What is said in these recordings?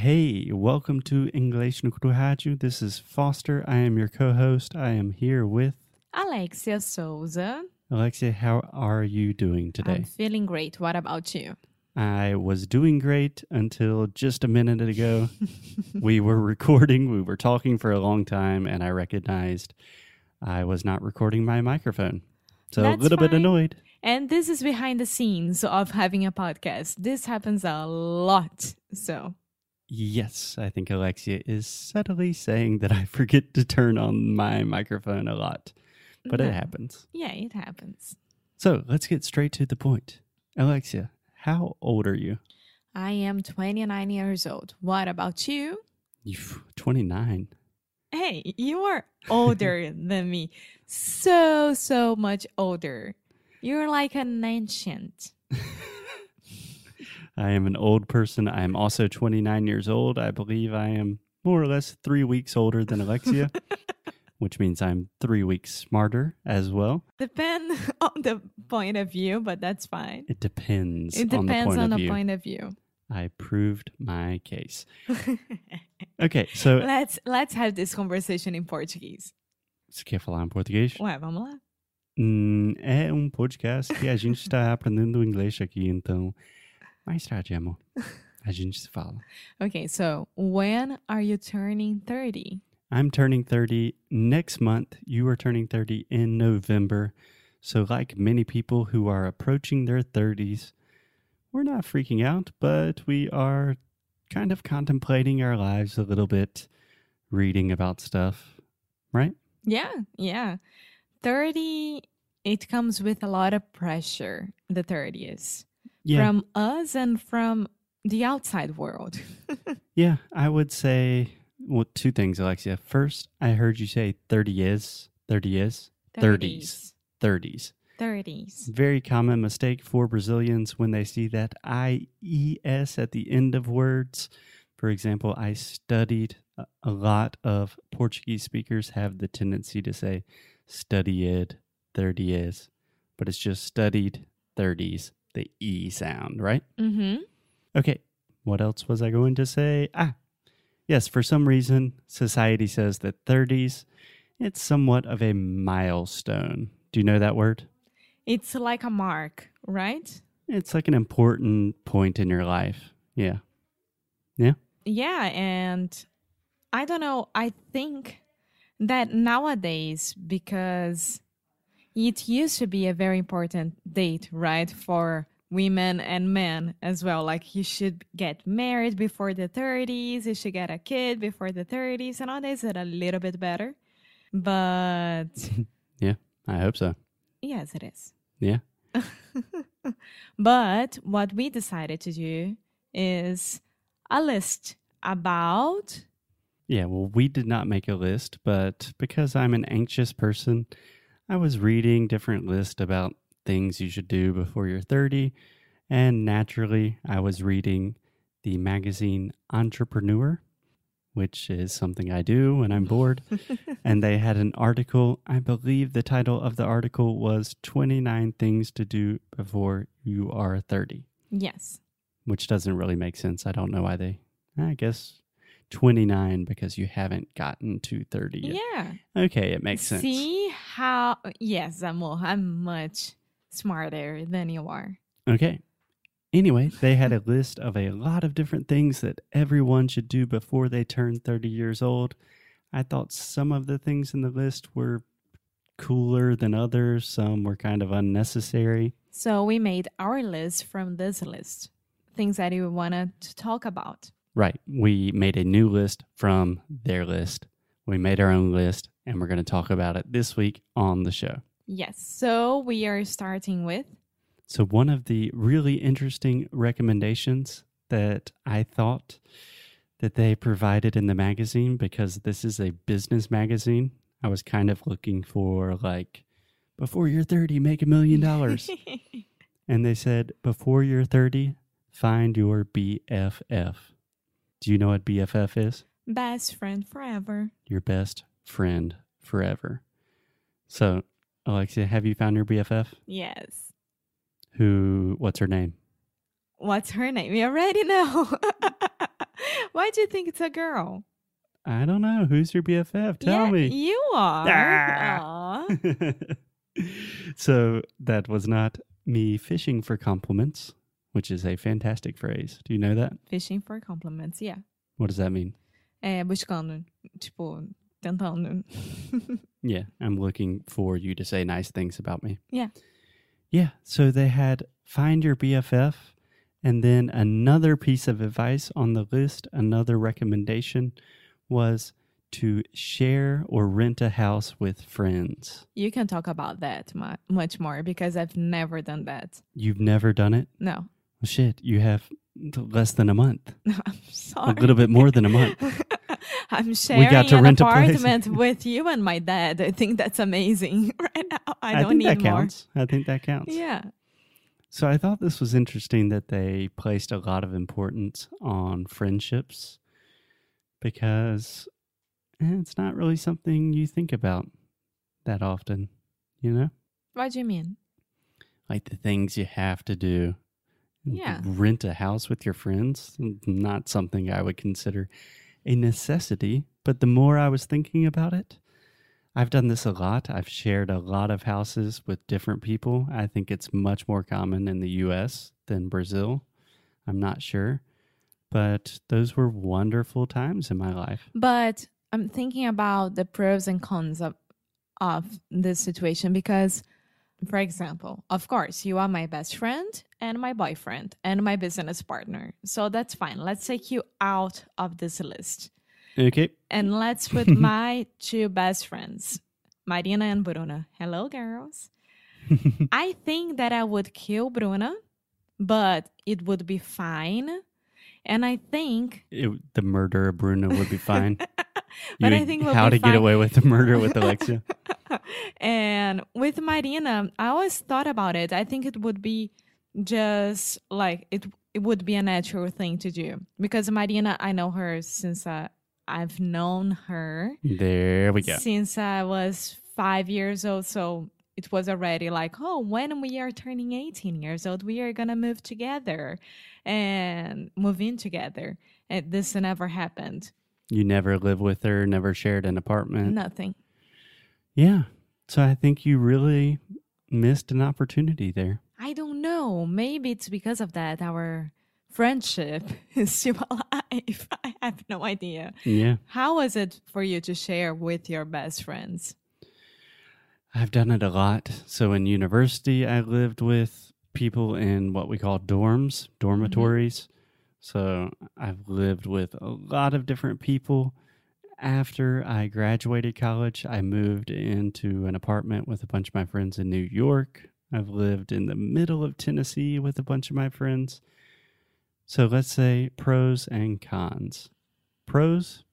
Hey, welcome to English no Rádio. This is Foster. I am your co-host. I am here with Alexia Souza. Alexia. How are you doing today? I'm feeling great. What about you? I was doing great until just a minute ago. we were recording, we were talking for a long time, and I recognized I was not recording my microphone. So a That's little bit annoyed. And this is behind the scenes of having a podcast. This happens a lot. So, Yes, I think Alexia is subtly saying that I forget to turn on my microphone a lot, but No. it happens. yeah, it happens. So let's get straight to the point. Alexia, how old are you? I am 29 years old. What about you? You 29. Hey, you are older than me. So, so much older. You're like an ancient. I am an old person. I am also 29 years old. I believe I am more or less three weeks older than Alexia, which means I'm three weeks smarter as well. Depends on the point of view, but that's fine. It depends It on the depends point on of the view. point of view. I proved my case. Okay, so let's let's have this conversation in Portuguese. você quer falar em português? Ué, vamos lá. Hum, é um podcast que a gente está aprendendo inglês aqui, então mais tarde, amor. A gente se fala. Okay, so when are you turning 30? I'm turning 30 next month. You are turning 30 in November. So, like many people who are approaching their 30s, we're not freaking out, but we are kind of contemplating our lives a little bit, reading about stuff, right? Yeah, yeah. 30 it comes with a lot of pressure, the 30s. Yeah. From us and from the outside world. yeah, I would say well, two things, Alexia. First, I heard you say 30 is, 30 is, 30s. 30s. 30s. Very common mistake for Brazilians when they see that IES at the end of words. For example, I studied a- lot of Portuguese speakers have the tendency to say studied 30 is, but it's just studied 30s, the E sound, right? Mm-hmm. Okay, what else was I going to say? Ah, yes, for some reason, society says that 30s, it's somewhat of a milestone. Do you know that word? It's like a mark, right? It's like an important point in your life. Yeah. Yeah. Yeah, and I don't know. I think that nowadays, because it used to be a very important date, right, for women and men as well. Like you should get married before the 30s, you should get a kid before the 30s. And nowadays, it's a little bit better. But Yeah, I hope so. yes, it is. Yeah. but what we decided to do is a list about Yeah, well, we did not make a list, but because I'm an anxious person, I was reading different lists about things you should do before you're 30. And naturally, I was reading the magazine Entrepreneur, which is something I do when I'm bored. and they had an article. I believe the title of the article was 29 Things to Do Before You Are 30, yes. which doesn't really make sense. I don't know why they, I guess 29 because you haven't gotten to 30 yet. Yeah. Okay, it makes sense. See how, yes, amor, I'm much smarter than you are. Okay. Anyway, they had a list of a lot of different things that everyone should do before they turn 30 years old. I thought some of the things in the list were cooler than others, some were kind of unnecessary. So we made our list from this list, things that you wanted to talk about. Right. We made a new list from their list. We made our own list, and we're going to talk about it this week on the show. Yes. So we are starting with So, one of the really interesting recommendations that I thought that they provided in the magazine, because this is a business magazine, I was kind of looking for like, before you're 30, make a million dollars. And they said, before you're 30, find your BFF. Do you know what BFF is? best friend forever. Your best friend forever. So, Alexia, have you found your BFF? Yes. Who, what's her name? What's her name? You already know. Why do you think it's a girl? I don't know. Who's your BFF? Tell yeah, me. You are. Ah. so that was not me fishing for compliments, which is a fantastic phrase. Do you know that? Fishing for compliments, yeah. What does that mean? É, buscando, tipo, tentando. yeah, I'm looking for you to say nice things about me. Yeah. Yeah, so they had find your BFF and then another piece of advice on the list, another recommendation was to share or rent a house with friends. You can talk about that much more because I've never done that. You've never done it? No. Shit, you have less than a month. I'm sorry. A little bit more than a month. I'm sharing we got to an rent apartment with you and my dad. I think that's amazing right now. I, I don't need that more. Counts. I think that counts. Yeah. So I thought this was interesting that they placed a lot of importance on friendships because eh, it's not really something you think about that often, you know? What do you mean? Like the things you have to do. Yeah. Rent a house with your friends, not something I would consider a necessity. But the more I was thinking about it, I've done this a lot. I've shared a lot of houses with different people. I think it's much more common in the US than Brazil. I'm not sure. But those were wonderful times in my life. But I'm thinking about the pros and cons of of this situation because for example, of course, you are my best friend and my boyfriend and my business partner. So that's fine. Let's take you out of this list. Okay. And let's put my two best friends, Marina and Bruna. Hello, girls. I think that I would kill Bruna, but it would be fine and I think it, the murder of Bruno would be fine. but I think how to fine. get away with the murder with Alexia. and with Marina, I always thought about it. I think it would be just like it. It would be a natural thing to do because Marina, I know her since uh, I've known her. There we go. Since I was five years old, so it was already like, oh, when we are turning 18 years old, we are going to move together and move in together. And this never happened. You never lived with her, never shared an apartment. Nothing. Yeah. So I think you really missed an opportunity there. I don't know. Maybe it's because of that our friendship is still alive. I have no idea. Yeah. How was it for you to share with your best friends? I've done it a lot. So in university, I lived with people in what we call dorms, dormitories. Mm-hmm. So I've lived with a lot of different people. After I graduated college, I moved into an apartment with a bunch of my friends in New York. I've lived in the middle of Tennessee with a bunch of my friends. So let's say pros and cons. Pros,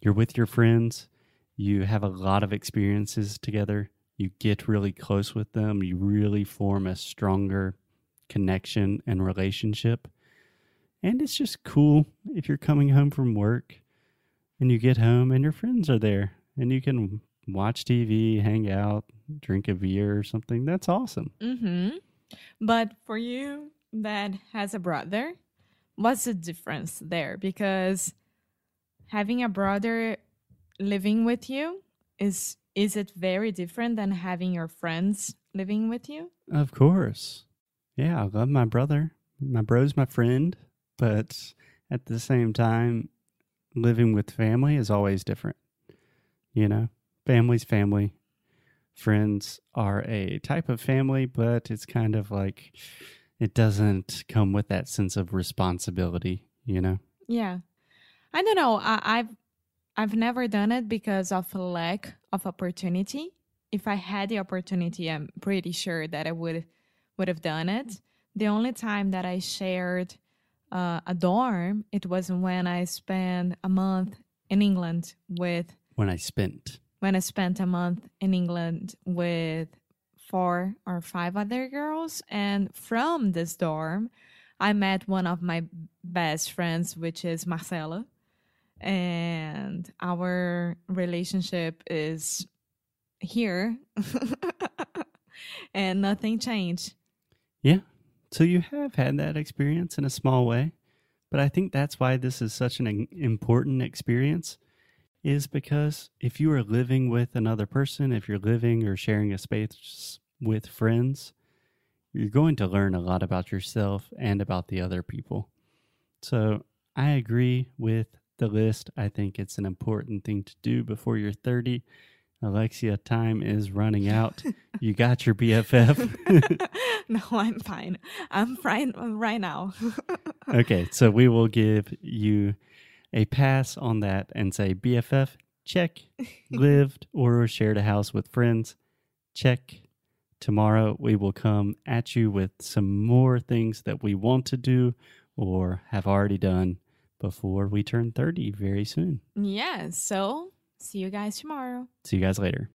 you're with your friends, you have a lot of experiences together, you get really close with them, you really form a stronger connection and relationship. And it's just cool if you're coming home from work and you get home and your friends are there and you can watch TV, hang out, drink a beer or something. That's awesome. Mm-hmm. But for you that has a brother, what's the difference there? Because having a brother living with you is is it very different than having your friends living with you? Of course. Yeah, I love my brother. My bro's my friend, but at the same time, living with family is always different. You know, family's family. Friends are a type of family, but it's kind of like it doesn't come with that sense of responsibility, you know? Yeah. I don't know. I, I've I've never done it because of lack of opportunity. If I had the opportunity, I'm pretty sure that I would would have done it. The only time that I shared uh, a dorm, it was when I spent a month in England with. When I spent. When I spent a month in England with four or five other girls, and from this dorm, I met one of my best friends, which is Marcela and our relationship is here and nothing changed. Yeah. So you have had that experience in a small way, but I think that's why this is such an important experience is because if you are living with another person, if you're living or sharing a space with friends, you're going to learn a lot about yourself and about the other people. So I agree with the list. I think it's an important thing to do before you're 30. Alexia, time is running out. you got your BFF? no, I'm fine. I'm fine uh, right now. okay, so we will give you a pass on that and say BFF, check. Lived or shared a house with friends, check. Tomorrow we will come at you with some more things that we want to do or have already done before we turn 30 very soon. Yeah, so see you guys tomorrow. See you guys later.